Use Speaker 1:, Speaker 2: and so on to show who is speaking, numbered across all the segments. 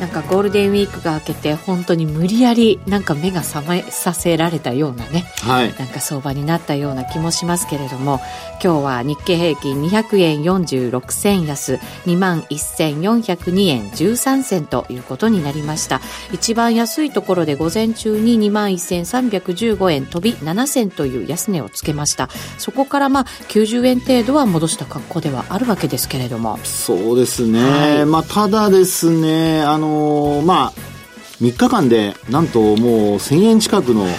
Speaker 1: なんかゴールデンウィークが明けて本当に無理やりなんか目が覚めさせられたようなね、はい、なんか相場になったような気もしますけれども今日は日経平均200円46銭安2万1402円13銭ということになりました。一番安いところで午前中に2万1315円飛び7銭という安値をつけました。そこからまあ90円程度は戻した格好ではあるわけですけれども。
Speaker 2: そうですね、はい、まあただですねあののー、まあ、3日間でなんともう1000円近くの、はい、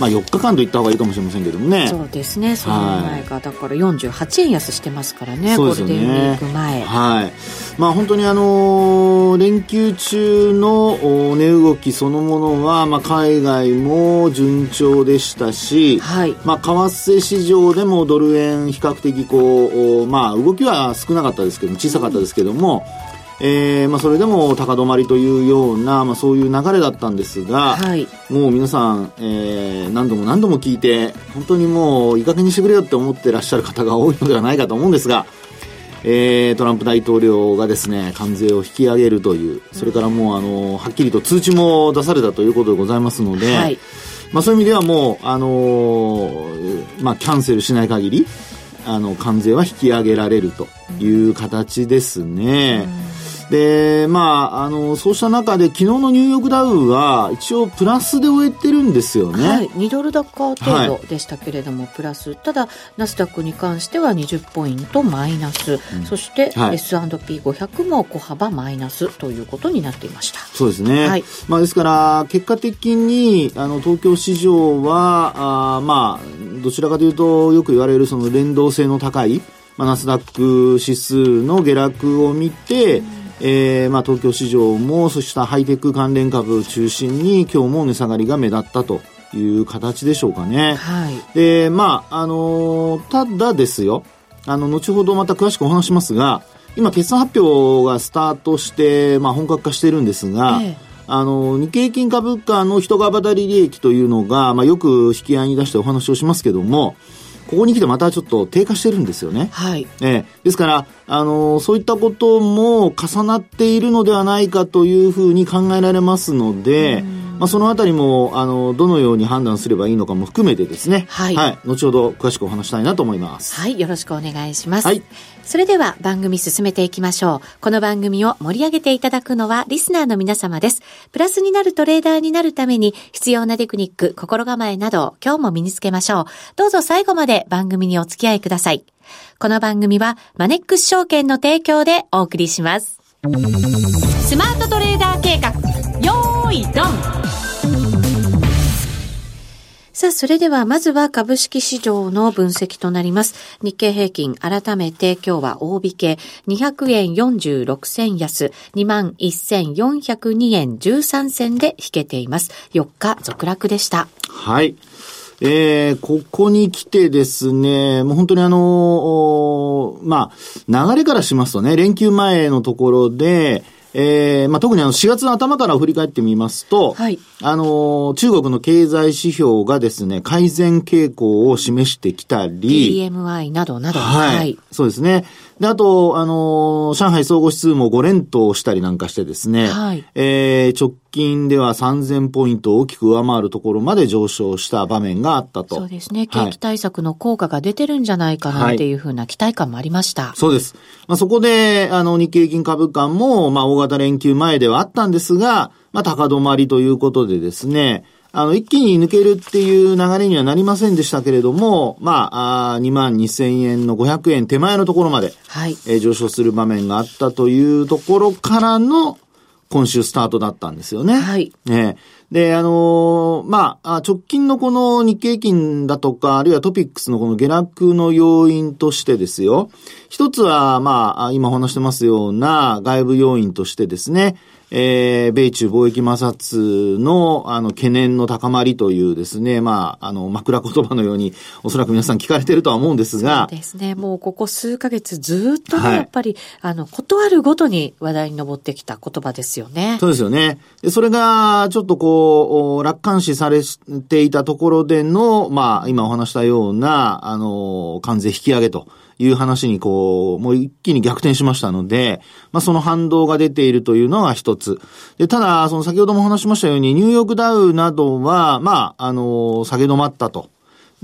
Speaker 2: まあ4日間と言った方がいいかもしれませんけどもね。
Speaker 1: そうですね。その前が、だから48円安してますからね。ゴールデンウィーク前。
Speaker 2: はい。まあ本当にあのー、連休中の値動きそのものは、まあ、海外も順調でしたし、はい、まあ為替市場でもドル円比較的こうまあ動きは少なかったですけど小さかったですけども、うんえーまあ、それでも高止まりというような、まあ、そういう流れだったんですが、はい、もう皆さん、えー、何度も何度も聞いて本当にもういい加減にしてくれよって思ってらっしゃる方が多いのではないかと思うんですが、えー、トランプ大統領がですね関税を引き上げるというそれからもうあのはっきりと通知も出されたということでございますので、はい、まあ、そういう意味ではもう、あのー、まあ、キャンセルしない限りあの関税は引き上げられるという形ですね。うんで、まあ、あの、そうした中で、昨日のニューヨークダウは、一応プラスで終えてるんですよね。はい、
Speaker 1: 2ドル高程度でしたけれども、はい、プラス。ただ、ナスダックに関しては20ポイントマイナス。うん、そして、はい、S&P500 も小幅マイナスということになっていました。
Speaker 2: そうですね。はい、まあ、ですから、結果的に、あの、東京市場は、あまあ、どちらかというと、よく言われるその連動性の高い、まあ、ナスダック指数の下落を見て、うんえー、まあ東京市場もそうしたハイテク関連株を中心に今日も値下がりが目立ったという形でしょうかね。はい。で、まあ、あのー、ただですよ、あの、後ほどまた詳しくお話しますが、今決算発表がスタートして、まあ本格化しているんですが、ええあの、日経平均株価の一株当たり利益というのが、まあよく引き合いに出してお話をしますけども、ここに来てまたちょっと低下してるんですよね。はい。えー、ですから、あのー、そういったことも重なっているのではないかというふうに考えられますので、まあ、そのあたりも、あの、どのように判断すればいいのかも含めてですね。はい。はい。後ほど詳しくお話したいなと思います。
Speaker 1: はい。よろしくお願いします。はい。それでは番組進めていきましょう。この番組を盛り上げていただくのはリスナーの皆様です。プラスになるトレーダーになるために必要なテクニック、心構えなどを今日も身につけましょう。どうぞ最後まで番組にお付き合いください。この番組はマネックス証券の提供でお送りします。スマートトレーダー計画、いドンさあ、それではまずは株式市場の分析となります。日経平均改めて今日は大引け200円46銭安21,402円13銭で引けています。4日続落でした。
Speaker 2: はい。えー、ここに来てですね、もう本当にあの、まあ、流れからしますとね、連休前のところで、えー、まあ、特にあの4月の頭から振り返ってみますと、はい、あの、中国の経済指標がですね、改善傾向を示してきたり、
Speaker 1: PMI などなど、
Speaker 2: はい、はい。そうですね。で、あと、あの、上海総合指数も5連投したりなんかしてですね、はい、えー、直近では3000ポイントを大きく上回るところまで上昇した場面があったと。
Speaker 1: そうですね。景気対策の効果が出てるんじゃないかなっていうふうな期待感もありました。はい、
Speaker 2: そうです。まあ、そこで、あの、日経金株価も、まあ、大型連休前ではあったんですが、まあ、高止まりということでですね、あの、一気に抜けるっていう流れにはなりませんでしたけれども、まあ、あ2万2千円の500円手前のところまで、はい、えー、上昇する場面があったというところからの、今週スタートだったんですよね。はい。えー、で、あのー、まあ、直近のこの日経金だとか、あるいはトピックスのこの下落の要因としてですよ。一つは、まあ、今お話してますような外部要因としてですね、えー、米中貿易摩擦の、あの、懸念の高まりというですね、まあ、あの、枕言葉のように、おそらく皆さん聞かれてるとは思うんですが。
Speaker 1: そうですね。もうここ数ヶ月ずっとね、はい、やっぱり、あの、断るごとに話題に上ってきた言葉ですよね。
Speaker 2: そうですよね。で、それが、ちょっとこう、楽観視されていたところでの、まあ、今お話したような、あの、関税引き上げと。いう話にこう、もう一気に逆転しましたので、まあその反動が出ているというのが一つ。で、ただ、その先ほども話しましたように、ニューヨークダウなどは、まあ、あの、下げ止まったと。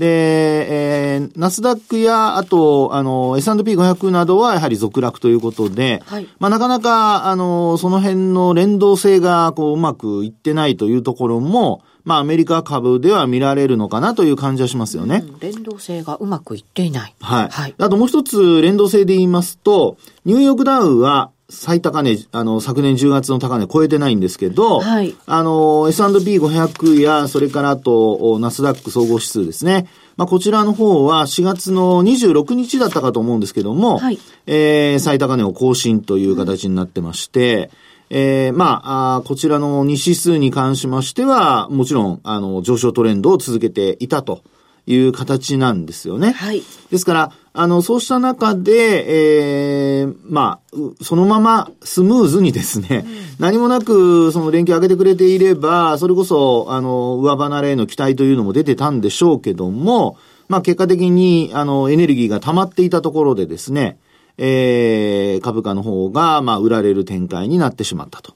Speaker 2: で、えー、ナスダックや、あと、あの、S&P500 などはやはり続落ということで、はい、まあなかなか、あの、その辺の連動性が、こう、うまくいってないというところも、まあ、アメリカ株では見られるのかなという感じはしますよね。
Speaker 1: うん、連動性がうまくいっていない。
Speaker 2: はい。はい。あともう一つ連動性で言いますと、ニューヨークダウは最高値、あの、昨年10月の高値超えてないんですけど、はい。あの、S&P500 や、それからあと、ナスダック総合指数ですね。まあ、こちらの方は4月の26日だったかと思うんですけども、はい。えー、最高値を更新という形になってまして、うんえー、まああ、こちらの2指数に関しましては、もちろん、あの、上昇トレンドを続けていたという形なんですよね。はい。ですから、あの、そうした中で、えー、まあ、そのままスムーズにですね、うん、何もなく、その連携上げてくれていれば、それこそ、あの、上離れへの期待というのも出てたんでしょうけども、まあ、結果的に、あの、エネルギーが溜まっていたところでですね、えー、株価の方が、まあ、売られる展開になってしまったと。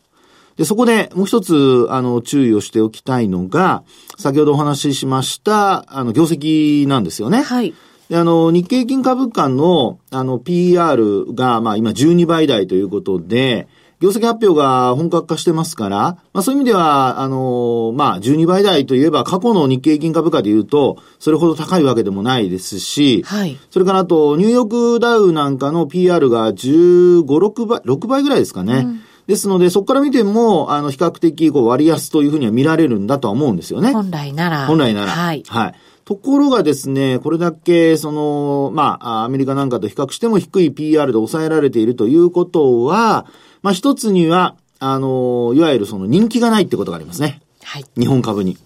Speaker 2: で、そこでもう一つ、あの、注意をしておきたいのが、先ほどお話ししました、あの、業績なんですよね。はい。で、あの、日経金株価の、あの、PR が、まあ、今12倍台ということで、業績発表が本格化してますから、まあそういう意味では、あの、まあ12倍台といえば過去の日経平均株価で言うと、それほど高いわけでもないですし、はい。それからあと、ニューヨークダウなんかの PR が15、6倍、6倍ぐらいですかね。うんですので、そこから見ても、あの、比較的、こう、割安というふうには見られるんだとは思うんですよね。
Speaker 1: 本来なら。
Speaker 2: 本来なら。はい。はい。ところがですね、これだけ、その、まあ、アメリカなんかと比較しても低い PR で抑えられているということは、まあ一つには、あの、いわゆるその人気がないってことがありますね。はい。日本株に。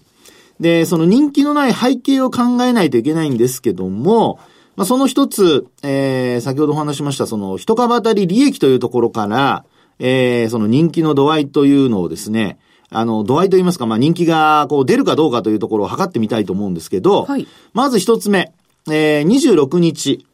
Speaker 2: で、その人気のない背景を考えないといけないんですけども、まあその一つ、えー、先ほどお話しました、その一株当たり利益というところから、えー、その人気の度合いというのをですね、あの、度合いといいますか、まあ人気がこう出るかどうかというところを測ってみたいと思うんですけど、はい、まず一つ目、えー、26日。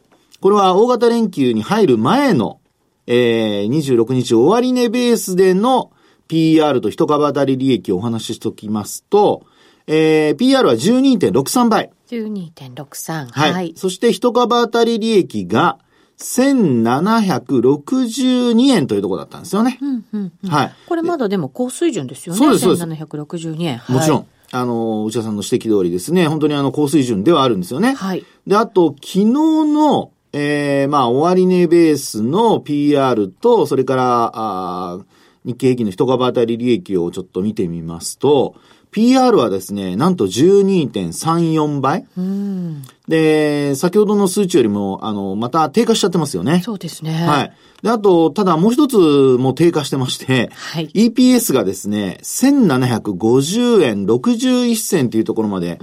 Speaker 2: これは大型連休に入る前のえー、26日終値ベースでの PR と一株当たり利益をお話ししておきますと、えー、PR は12.63倍。
Speaker 1: 12.63。
Speaker 2: はい。はい。そして一株当たり利益が1762円というところだったんですよね。うん
Speaker 1: うんうん、はい。これまだでも高水準ですよね。
Speaker 2: そうです、そう
Speaker 1: です。1762円。
Speaker 2: もちろん。あの、内田さんの指摘通りですね、本当にあの、高水準ではあるんですよね。はい。で、あと、昨日の、えー、まあ、終値ベースの PR と、それから、あ日経平均の一株当たり利益をちょっと見てみますと、PR はですね、なんと12.34倍。で、先ほどの数値よりも、あの、また低下しちゃってますよね。
Speaker 1: そうですね。
Speaker 2: はい。で、あと、ただもう一つも低下してまして、はい、EPS がですね、1750円61銭というところまで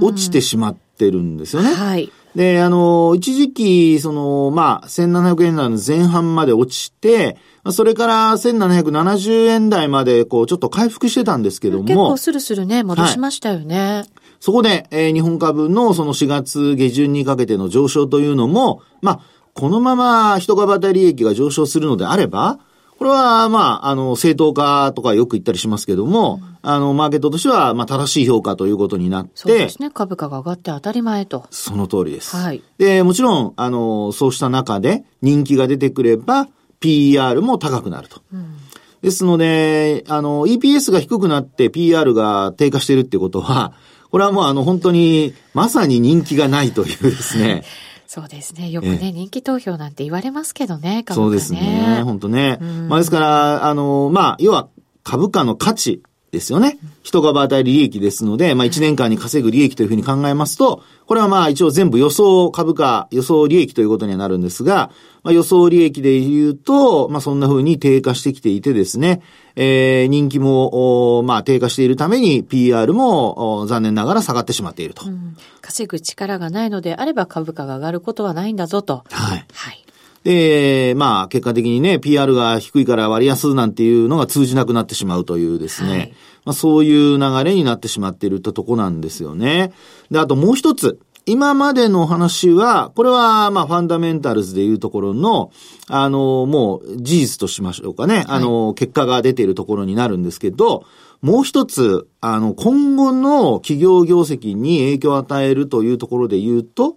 Speaker 2: 落ちてしまってるんですよね。はい。で、あの、一時期、その、まあ、1700円台の前半まで落ちて、それから1770円台まで、こう、ちょっと回復してたんですけども。結
Speaker 1: 構スルスルね、戻しましたよね。はい、
Speaker 2: そこで、えー、日本株のその4月下旬にかけての上昇というのも、まあ、このまま一株当たり利益が上昇するのであれば、これは、まあ、あの、正当化とかよく言ったりしますけども、うん、あの、マーケットとしては、まあ、正しい評価ということになって。そう
Speaker 1: ですね。株価が上がって当たり前と。
Speaker 2: その通りです。はい。で、もちろん、あの、そうした中で人気が出てくれば、PR も高くなると。うん、ですので、あの、EPS が低くなって PR が低下してるってことは、これはもうあの、本当に、まさに人気がないというですね。
Speaker 1: そうですね。よくね、人気投票なんて言われますけどね、
Speaker 2: 株価ね。そうですね。本当ね。まあですから、あの、まあ、要は株価の価値ですよね。人が与える利益ですので、まあ1年間に稼ぐ利益というふうに考えますと、これはまあ一応全部予想株価、予想利益ということにはなるんですが、まあ予想利益で言うと、まあそんなふうに低下してきていてですね、えー、人気も、まあ低下しているために PR も残念ながら下がってしまっていると。うん、
Speaker 1: 稼ぐ力がないのであれば株価が上がることはないんだぞと。
Speaker 2: はい。はい。で、まあ、結果的にね、PR が低いから割安なんていうのが通じなくなってしまうというですね、はい、まあ、そういう流れになってしまっているととこなんですよね。で、あともう一つ。今までの話は、これは、まあ、ファンダメンタルズでいうところの、あの、もう、事実としましょうかね。あの、結果が出ているところになるんですけど、もう一つ、あの、今後の企業業績に影響を与えるというところで言うと、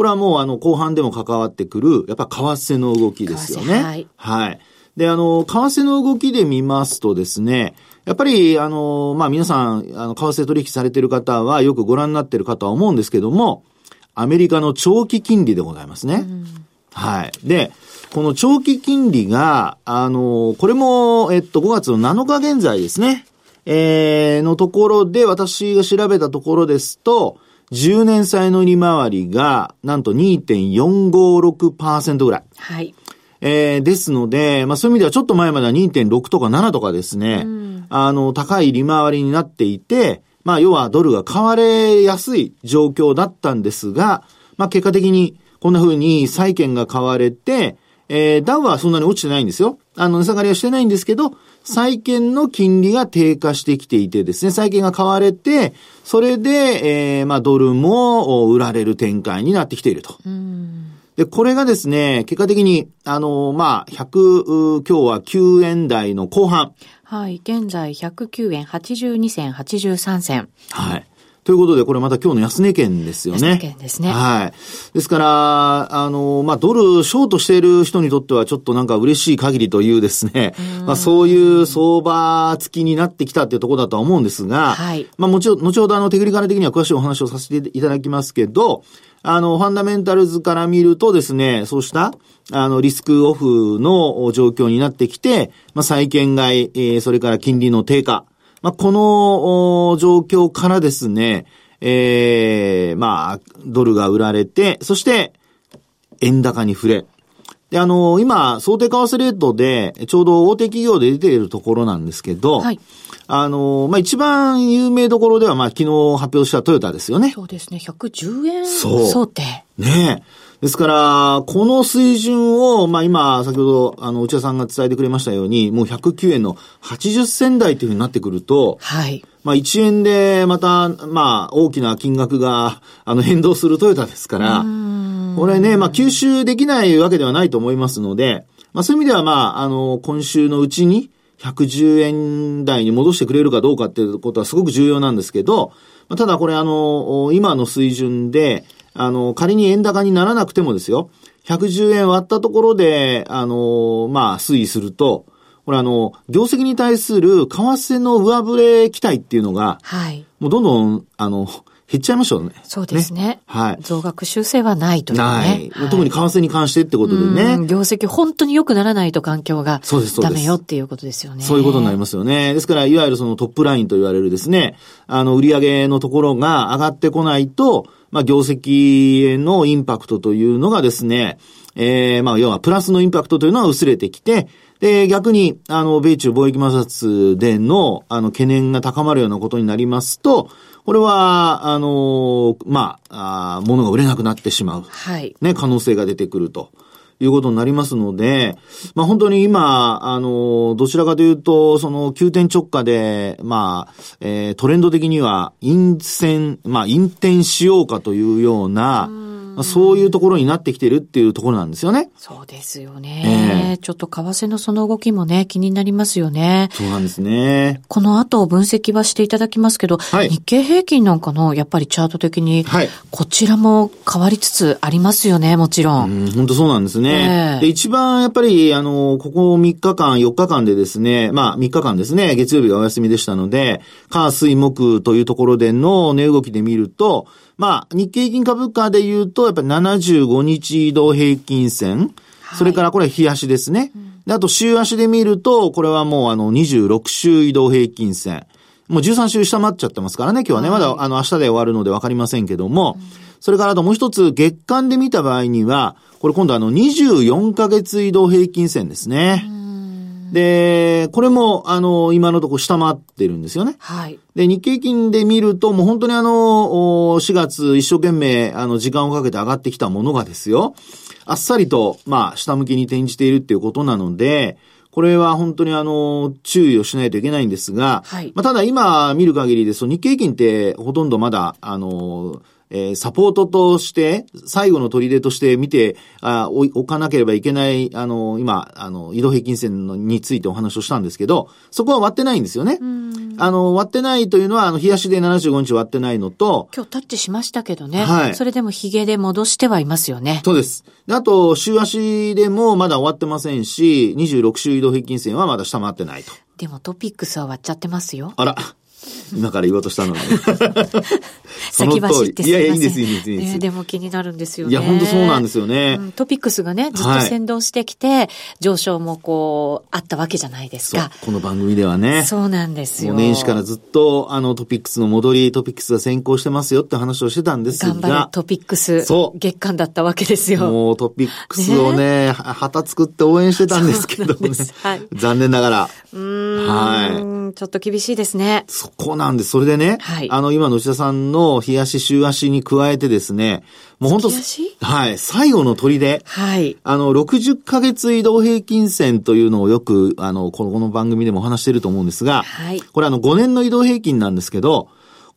Speaker 2: これはもうあの後半でも関わってくる、やっぱ為替の動きですよね。はい。はい。で、あの、為替の動きで見ますとですね、やっぱり、あの、まあ、皆さん、あの、為替取引されている方はよくご覧になっているかとは思うんですけども、アメリカの長期金利でございますね。うん、はい。で、この長期金利が、あの、これも、えっと、5月の7日現在ですね、えー、のところで私が調べたところですと、10年債の利回りが、なんと2.456%ぐらい。はい。えー、ですので、まあそういう意味ではちょっと前までは2.6とか7とかですね、うん、あの、高い利回りになっていて、まあ要はドルが買われやすい状況だったんですが、まあ結果的にこんな風に債券が買われて、えー、ダウはそんなに落ちてないんですよ。あの、値下がりはしてないんですけど、債券の金利が低下してきていてですね、債券が買われて、それで、えー、まあ、ドルも売られる展開になってきていると。で、これがですね、結果的に、あの、まあ、100、今日は9円台の後半。
Speaker 1: はい、現在109円82銭83銭。
Speaker 2: はい。ということで、これまた今日の安値圏ですよね。
Speaker 1: 安値圏ですね。
Speaker 2: はい。ですから、あの、まあ、ドルショートしている人にとってはちょっとなんか嬉しい限りというですね、まあ、そういう相場付きになってきたっていうところだとは思うんですが、はい。まあ、もちろん、後ほどあの、テクニカル的には詳しいお話をさせていただきますけど、あの、ファンダメンタルズから見るとですね、そうした、あの、リスクオフの状況になってきて、まあ、債券買い、えー、それから金利の低下、まあ、この状況からですね、ええー、まあ、ドルが売られて、そして、円高に触れ。で、あの、今、想定為替レートで、ちょうど大手企業で出ているところなんですけど、はい。あの、まあ、一番有名どころでは、まあ、昨日発表したトヨタですよね。
Speaker 1: そうですね。110円想定。
Speaker 2: ねえ。ですから、この水準を、まあ今、先ほど、あの、内田さんが伝えてくれましたように、もう109円の80銭台というふうになってくると、はい。まあ1円でまた、まあ大きな金額が、あの、変動するトヨタですから、これね、まあ吸収できないわけではないと思いますので、まあそういう意味では、まあ、あの、今週のうちに、110円台に戻してくれるかどうかっていうことはすごく重要なんですけど、ただこれあの、今の水準で、あの、仮に円高にならなくてもですよ、110円割ったところで、あの、まあ、推移すると、これあの、業績に対する為替の上振れ期待っていうのが、はい。もうどんどん、あの、減っちゃいましょうね。
Speaker 1: そうですね。ねはい。増額修正はないというね。ない。
Speaker 2: はい、特に為替に関してってことでね。
Speaker 1: 業績本当に良くならないと環境が。ダメよっていうことですよね。
Speaker 2: そういうことになりますよね。ですから、いわゆるそのトップラインと言われるですね、あの、売上のところが上がってこないと、まあ、業績へのインパクトというのがですね、ええー、まあ、要はプラスのインパクトというのは薄れてきて、で、逆に、あの、米中貿易摩擦での、あの、懸念が高まるようなことになりますと、これは、あの、まあ、あ物が売れなくなってしまう。はい。ね、可能性が出てくると。いうことになりますので、まあ本当に今、あの、どちらかというと、その急転直下で、まあ、えー、トレンド的には、陰線、まあ、陰転しようかというような、うまあ、そういうところになってきてるっていうところなんですよね。
Speaker 1: そうですよね。えー、ちょっと為替のその動きもね、気になりますよね。
Speaker 2: そうなんですね。
Speaker 1: この後分析はしていただきますけど、はい、日経平均なんかの、やっぱりチャート的に、はい、こちらも変わりつつありますよね、もちろん。
Speaker 2: うん、本当そうなんですね。えー、で一番やっぱり、あの、ここ3日間、4日間でですね、まあ3日間ですね、月曜日がお休みでしたので、火、水、木というところでの値動きで見ると、まあ、日経平均株価で言うと、やっぱり75日移動平均線。それからこれ日足ですね。で、あと週足で見ると、これはもうあの26週移動平均線。もう13週下回っちゃってますからね、今日はね、まだあの明日で終わるのでわかりませんけども、それからあともう一つ、月間で見た場合には、これ今度あの24ヶ月移動平均線ですね。で、これも、あの、今のところ下回ってるんですよね。
Speaker 1: はい。
Speaker 2: で、日経金で見ると、もう本当にあの、4月一生懸命、あの、時間をかけて上がってきたものがですよ、あっさりと、まあ、下向きに転じているっていうことなので、これは本当にあの、注意をしないといけないんですが、はい、まあ、ただ今見る限りですと、日経金ってほとんどまだ、あの、えー、サポートとして、最後の取として見て、あ置かなければいけない、あの、今、あの、移動平均線のについてお話をしたんですけど、そこは割ってないんですよね。あの、割ってないというのは、あの、冷やしで75日割ってないのと、
Speaker 1: 今日タッチしましたけどね。はい。それでもヒゲで戻してはいますよね。
Speaker 2: そうです。あと、週足でもまだ終わってませんし、26週移動平均線はまだ下回ってないと。
Speaker 1: でもトピックスは割っちゃってますよ。
Speaker 2: あら。今から言おうとしたのに。
Speaker 1: 先走ってい
Speaker 2: やいや、いいです、いいです、いいです。
Speaker 1: でも気になるんですよね。
Speaker 2: いや、本当そうなんですよね、うん、
Speaker 1: トピックスがね、ずっと先導してきて、はい、上昇もこう、あったわけじゃないですか。
Speaker 2: この番組ではね。
Speaker 1: そうなんですよ。
Speaker 2: 年始からずっと、あの、トピックスの戻り、トピックスが先行してますよって話をしてたんですが。
Speaker 1: 頑張るトピックス。そう。月間だったわけですよ。
Speaker 2: もうトピックスをね、ね旗作って応援してたんですけどね。はい、残念ながら。
Speaker 1: うん。はい。ちょっと厳しいですね。
Speaker 2: そこなんです。それでね、はい、あの、今の内田さんの日足、週足に加えてですね、もう本当はい、最後の砦。はい。あの、60ヶ月移動平均線というのをよく、あの、この番組でもお話してると思うんですが、はい。これあの、5年の移動平均なんですけど、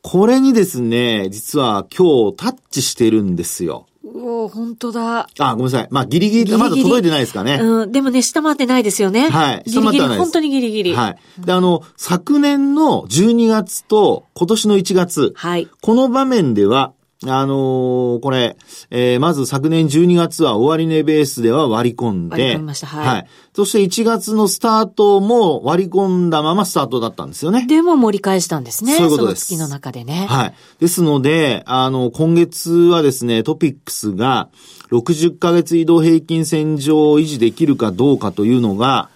Speaker 2: これにですね、実は今日タッチしてるんですよ。
Speaker 1: お本当だ。
Speaker 2: あ、ごめんなさい。まあ、ギリギリまだ届いてないですかね。
Speaker 1: うん。でもね、下回ってないですよね。
Speaker 2: はい。
Speaker 1: 下回ってないです。本当にギリギリ。
Speaker 2: はい。で、あの、昨年の12月と今年の1月。はい。この場面では、あのー、これ、えー、まず昨年12月は終値ベースでは割り込んで、割
Speaker 1: り込みました、はい。はい。
Speaker 2: そして1月のスタートも割り込んだままスタートだったんですよね。
Speaker 1: でも盛り返したんですね。
Speaker 2: そういうことです。
Speaker 1: 月の中でね。
Speaker 2: はい。ですので、あの、今月はですね、トピックスが60ヶ月移動平均線上を維持できるかどうかというのが、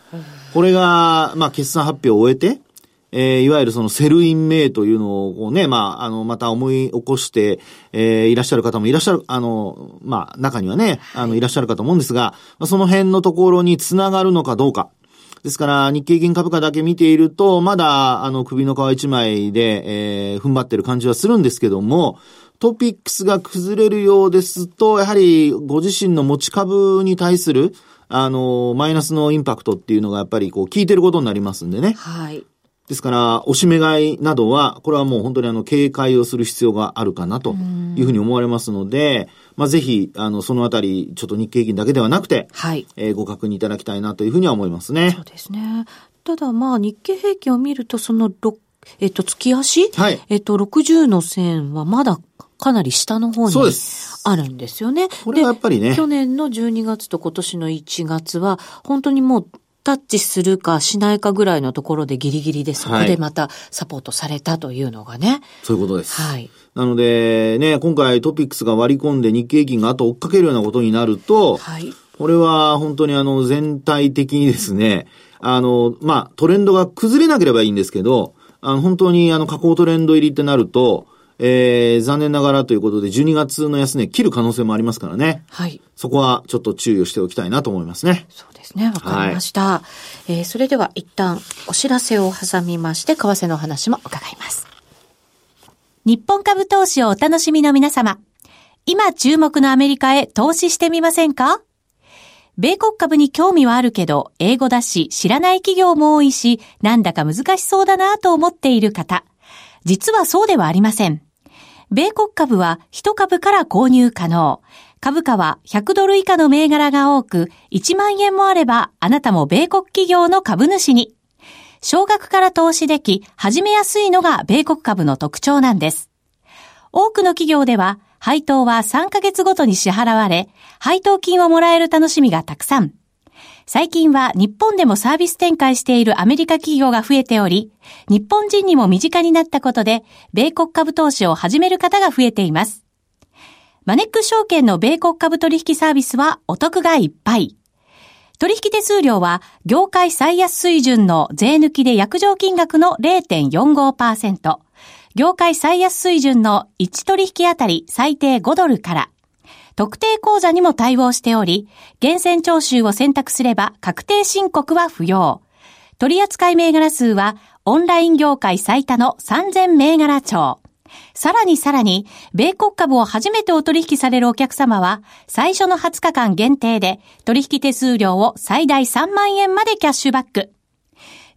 Speaker 2: これが、まあ、決算発表を終えて、えー、いわゆるそのセルイン名というのをね、まあ、あの、また思い起こして、えー、いらっしゃる方もいらっしゃる、あの、まあ、中にはね、あの、いらっしゃるかと思うんですが、まあ、その辺のところにつながるのかどうか。ですから、日経銀株価だけ見ていると、まだ、あの、首の皮一枚で、えー、踏ん張ってる感じはするんですけども、トピックスが崩れるようですと、やはり、ご自身の持ち株に対する、あの、マイナスのインパクトっていうのがやっぱりこう効いてることになりますんでね。はい。ですから、押し目買いなどは、これはもう本当にあの、警戒をする必要があるかなというふうに思われますので、まあ、ぜひ、あの、そのあたり、ちょっと日経平均だけではなくて、はい。えー、ご確認いただきたいなというふうには思いますね。
Speaker 1: そうですね。ただ、まあ、日経平均を見ると、その、えっと、月足？はい。えっと、60の線はまだかなり下の方にあるんですよね。
Speaker 2: これはやっぱりね。
Speaker 1: 去年の12月と今年の1月は、本当にもうタッチするかしないかぐらいのところでギリギリでそこでまたサポートされたというのがね。はい、
Speaker 2: そういうことです。はい。なので、ね、今回トピックスが割り込んで日経平均があと追っかけるようなことになると、はい。これは本当にあの全体的にですね、あの、まあ、トレンドが崩れなければいいんですけど、あの、本当にあの、下降トレンド入りってなると、えー、残念ながらということで、12月の安値切る可能性もありますからね。はい。そこはちょっと注意をしておきたいなと思いますね。
Speaker 1: そうですね。わかりました。はい、えー、それでは一旦お知らせを挟みまして、為替の話も伺います。日本株投資をお楽しみの皆様。今注目のアメリカへ投資してみませんか？米国株に興味はあるけど、英語だし、知らない企業も多いし、なんだか難しそうだなと思っている方。実はそうではありません。米国株は1株から購入可能。株価は100ドル以下の銘柄が多く、1万円もあればあなたも米国企業の株主に。少額から投資でき、始めやすいのが米国株の特徴なんです。多くの企業では、配当は3ヶ月ごとに支払われ、配当金をもらえる楽しみがたくさん。最近は日本でもサービス展開しているアメリカ企業が増えており、日本人にも身近になったことで、米国株投資を始める方が増えています。マネック証券の米国株取引サービスはお得がいっぱい。
Speaker 3: 取引手数料は業界最安水準の税抜きで約定金額の0.45%、業界最安水準の1取引あたり最低5ドルから、特定口座にも対応しており、厳選徴収を選択すれば確定申告は不要。取扱銘柄数はオンライン業界最多の3000銘柄帳。さらにさらに、米国株を初めてお取引されるお客様は、最初の20日間限定で、取引手数料を最大3万円までキャッシュバック。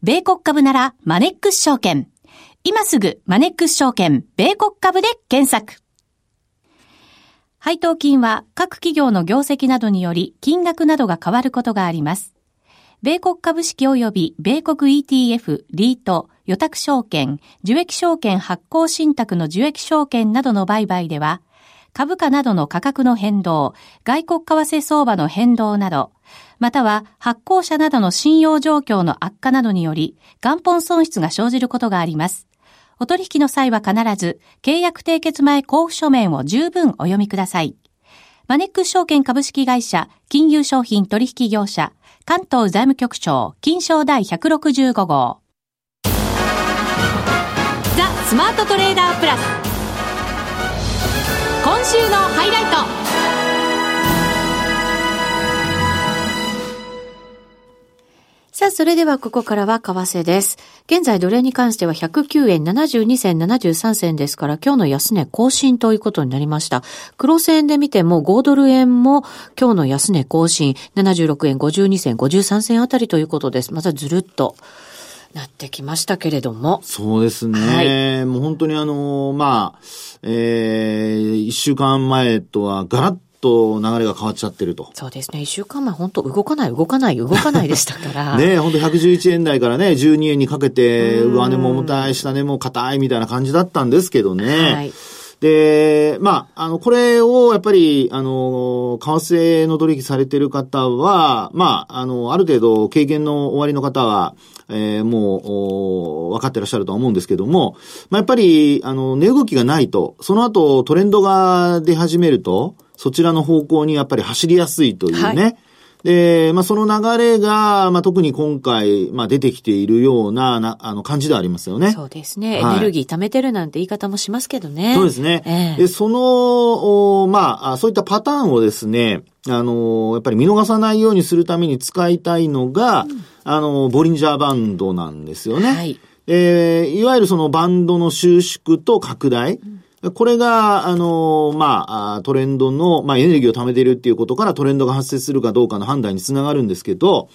Speaker 3: 米国株なら、マネックス証券。今すぐ、マネックス証券、米国株で検索。配当金は各企業の業績などにより金額などが変わることがあります。米国株式及び米国 ETF、リート、予託証券、受益証券発行信託の受益証券などの売買では、株価などの価格の変動、外国為替相場の変動など、または発行者などの信用状況の悪化などにより、元本損失が生じることがあります。お取引の際は必ず、契約締結前交付書面を十分お読みください。マネックス証券株式会社、金融商品取引業者、関東財務局長、金賞第165号。スマートトレーダープラス。今週のハイライト。さあ、それではここからは為替です。現在、ドル円に関しては109円72銭73銭ですから、今日の安値更新ということになりました。黒線で見ても5ドル円も今日の安値更新76円52銭53銭あたりということです。またずるっと。なってきましたけれども。
Speaker 2: そうですね。はい、もう本当にあの、まあ、えー、一週間前とはガラッと流れが変わっちゃってると。
Speaker 3: そうですね。一週間前本当動かない、動かない、動かないでしたから。
Speaker 2: ね本当111円台からね、12円にかけて、上値も重たい、下値も硬いみたいな感じだったんですけどね。はい。で、まあ、あの、これをやっぱり、あの、為替の取引されてる方は、まあ、あの、ある程度経験の終わりの方は、えー、もう、分かってらっしゃるとは思うんですけども、まあ、やっぱり、あの、値動きがないと、その後トレンドが出始めると、そちらの方向にやっぱり走りやすいというね。はい、で、まあ、その流れが、まあ、特に今回、まあ、出てきているような、な、あの、感じではありますよね。
Speaker 3: そうですね。はい、エネルギー貯めてるなんて言い方もしますけどね。
Speaker 2: そうですね。えー、で、その、まあ、そういったパターンをですね、あの、やっぱり見逃さないようにするために使いたいのが、うん、あの、ボリンジャーバンドなんですよね。はい。えー、いわゆるそのバンドの収縮と拡大。うんこれが、あの、まあ、トレンドの、まあ、エネルギーを貯めているっていうことからトレンドが発生するかどうかの判断につながるんですけど、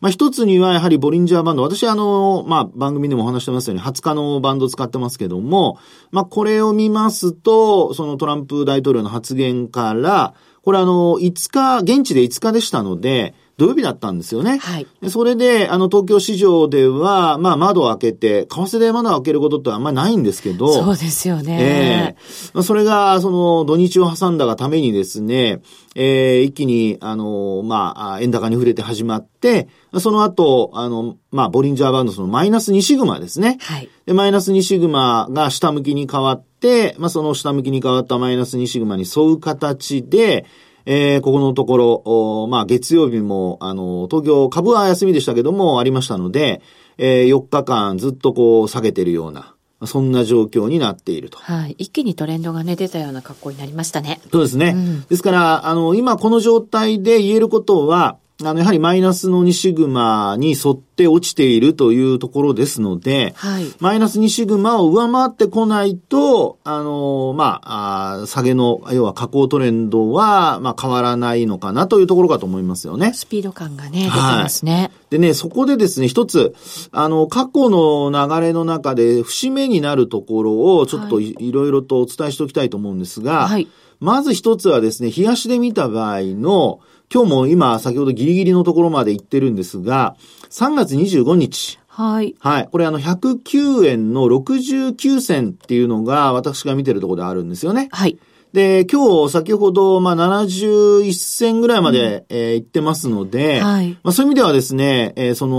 Speaker 2: まあ、一つにはやはりボリンジャーバンド。私あの、まあ、番組でもお話してますように、20日のバンド使ってますけども、まあ、これを見ますと、そのトランプ大統領の発言から、これあの、5日、現地で5日でしたので、土曜日だったんですよね。はい。それで、あの、東京市場では、まあ、窓を開けて、為替で窓を開けることってあんまりないんですけど。
Speaker 3: そうですよね。
Speaker 2: ええー、それが、その、土日を挟んだがためにですね、えー、一気に、あの、まあ、円高に触れて始まって、その後、あの、まあ、ボリンジャーバンドそのマイナス2シグマですね。はい。で、マイナス2シグマが下向きに変わって、まあ、その下向きに変わったマイナス2シグマに沿う形で、えー、ここのところ、まあ、月曜日も、あの、東京株は休みでしたけども、ありましたので、えー、4日間ずっとこう、下げてるような、そんな状況になっていると。
Speaker 3: はい。一気にトレンドがね、出たような格好になりましたね。
Speaker 2: そうですね。うん、ですから、あの、今この状態で言えることは、あの、やはりマイナスの2シグマに沿って落ちているというところですので、はい、マイナス2シグマを上回ってこないと、あの、まあ、あ下げの、要は下降トレンドは、まあ、変わらないのかなというところかと思いますよね。
Speaker 3: スピード感がね、出てますね。はい、
Speaker 2: でね、そこでですね、一つ、あの、過去の流れの中で節目になるところを、ちょっとい,、ろいろとお伝えしておきたいと思うんですが、はい、まず一つはですね、冷やしで見た場合の、今日も今、先ほどギリギリのところまで行ってるんですが、3月25日。はい。はい。これあの、109円の69銭っていうのが、私が見てるところであるんですよね。はい。で、今日先ほど、まあ、71銭ぐらいまで、うん、えー、行ってますので、はい。まあ、そういう意味ではですね、えー、その、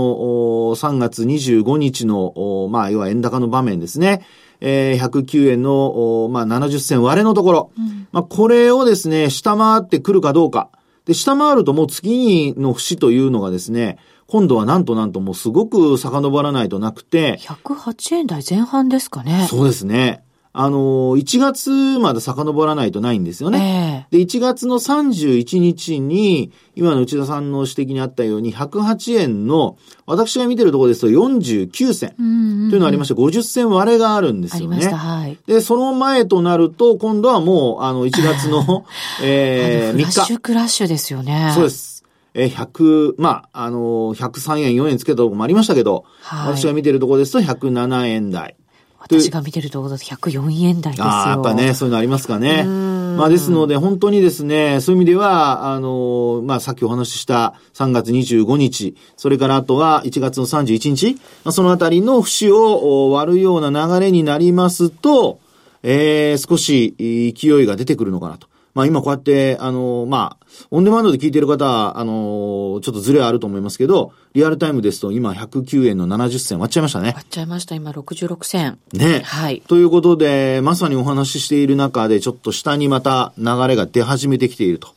Speaker 2: 3月25日の、まあ、要は円高の場面ですね。えー、109円の、まあ、70銭割れのところ。うん、まあ、これをですね、下回ってくるかどうか。で、で、下回るともう次の節というのがですね、今度はなんとなんともうすごく遡らないとなくて。
Speaker 1: 108円台前半ですかね。
Speaker 2: そうですね。あの、1月まで遡らないとないんですよね。えー、で、1月の31日に、今の内田さんの指摘にあったように、108円の、私が見てるところですと49銭というのがありまして、50銭割れがあるんですよね。はい、で、その前となると、今度はもう、あの、1月の、えー、3日。フラッ
Speaker 1: シュクラッシュですよね。
Speaker 2: そうです。えー、100、まあ、あのー、103円、4円つけたところもありましたけど、はい、私が見てるところですと107円台。
Speaker 1: 私が見てるところだと104円台ですよ。あ
Speaker 2: あ、やっぱね、そういうのありますかね。まあですので、本当にですね、そういう意味では、あの、まあさっきお話しした3月25日、それからあとは1月の31日、そのあたりの節を割るような流れになりますと、えー、少し勢いが出てくるのかなと。まあ今こうやって、あの、まあ、オンデマンドで聞いてる方は、あの、ちょっとズレあると思いますけど、リアルタイムですと今109円の70銭割っちゃいましたね。
Speaker 1: 割っちゃいました。今66銭。
Speaker 2: ね。はい。ということで、まさにお話ししている中で、ちょっと下にまた流れが出始めてきていると。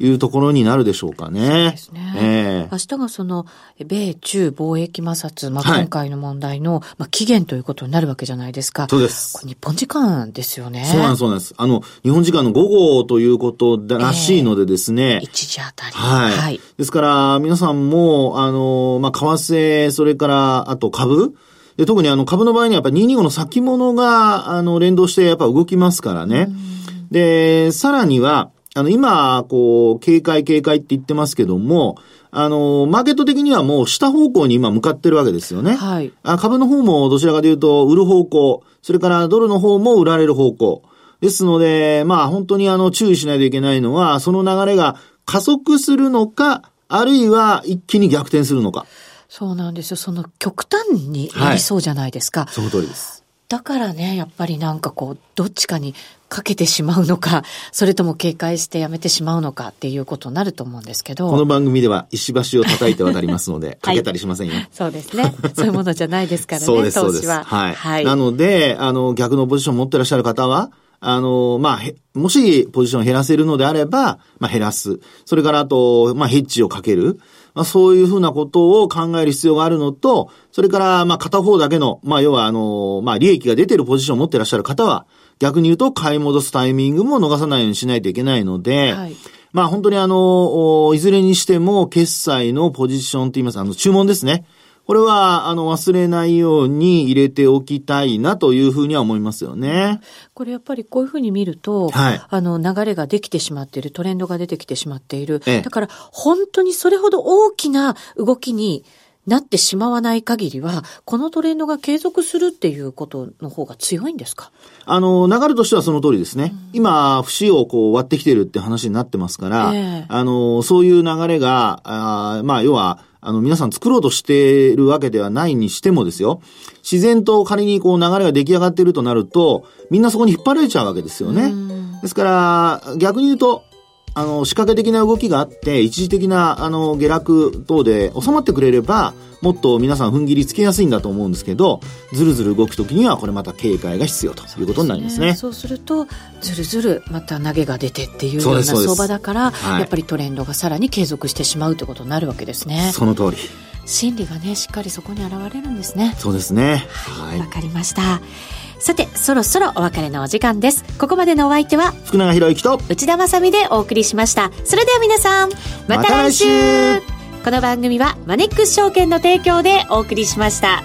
Speaker 2: いうところになるでしょうかね。そうですね。
Speaker 1: えー、明日がその、米中貿易摩擦、まあ、今回の問題の、はい、まあ、期限ということになるわけじゃないですか。
Speaker 2: そうです。
Speaker 1: 日本時間ですよね。
Speaker 2: そうなんです、そうなんです。あの、日本時間の午後ということらしいのでですね。
Speaker 1: えー、1時あたり。
Speaker 2: はい。はい、ですから、皆さんも、あの、まあ、為替、それから、あと株で特にあの株の場合にはやっぱ225の先物が、あの、連動してやっぱ動きますからね。で、さらには、あの、今、こう、警戒警戒って言ってますけども、あの、マーケット的にはもう下方向に今向かってるわけですよね。はい。あ株の方もどちらかというと、売る方向、それからドルの方も売られる方向。ですので、まあ本当にあの、注意しないといけないのは、その流れが加速するのか、あるいは一気に逆転するのか。
Speaker 1: そうなんですよ。その極端になりそうじゃないですか。はい、
Speaker 2: その通りです。
Speaker 1: だからね、やっぱりなんかこう、どっちかにかけてしまうのか、それとも警戒してやめてしまうのかっていうことになると思うんですけど。
Speaker 2: この番組では石橋を叩いて渡りますので、かけたりしませんよ。
Speaker 1: そうですね。そういうものじゃないですからね、そうです、そうです。はい。
Speaker 2: はい。なので、あの、逆のポジションを持ってらっしゃる方は、あの、まあ、もしポジションを減らせるのであれば、まあ、減らす。それからあと、まあ、ヘッジをかける。まあ、そういうふうなことを考える必要があるのと、それから、まあ、片方だけの、まあ、要は、あの、まあ、利益が出てるポジションを持ってらっしゃる方は、逆に言うと、買い戻すタイミングも逃さないようにしないといけないので、はい、まあ、本当にあの、いずれにしても、決済のポジションと言います、あの、注文ですね。これは、あの、忘れないように入れておきたいなというふうには思いますよね。
Speaker 1: これやっぱりこういうふうに見ると、はい、あの、流れができてしまっている、トレンドが出てきてしまっている。ええ、だから、本当にそれほど大きな動きになってしまわない限りは、このトレンドが継続するっていうことの方が強いんですか？
Speaker 2: あの、流れとしてはその通りですね。うん、今、節をこう割ってきてるって話になってますから、えあの、そういう流れが、あまあ、要は、あの、皆さん作ろうとしているわけではないにしてもですよ。自然と仮にこう流れが出来上がっているとなると、みんなそこに引っ張られちゃうわけですよね。ですから、逆に言うと、あの、仕掛け的な動きがあって、一時的な、あの、下落等で収まってくれれば、もっと皆さん踏ん切りつけやすいんだと思うんですけど、ずるずる動くときには、これまた警戒が必要ということになりますね。
Speaker 1: そう、ね,、すると、ずるずるまた投げが出てっていうような相場だから、はい、やっぱりトレンドがさらに継続してしまうということになるわけですね。
Speaker 2: その通り。
Speaker 1: 心理がね、しっかりそこに現れるんですね。
Speaker 2: そうですね。
Speaker 1: はい。わ、かりました。さて、そろそろお別れのお時間です。ここまでのお相手は、
Speaker 2: 福永博之と
Speaker 1: 内田まさでお送りしました。それでは皆さん、また来週ま、この番組はマネックス証券の提供でお送りしました。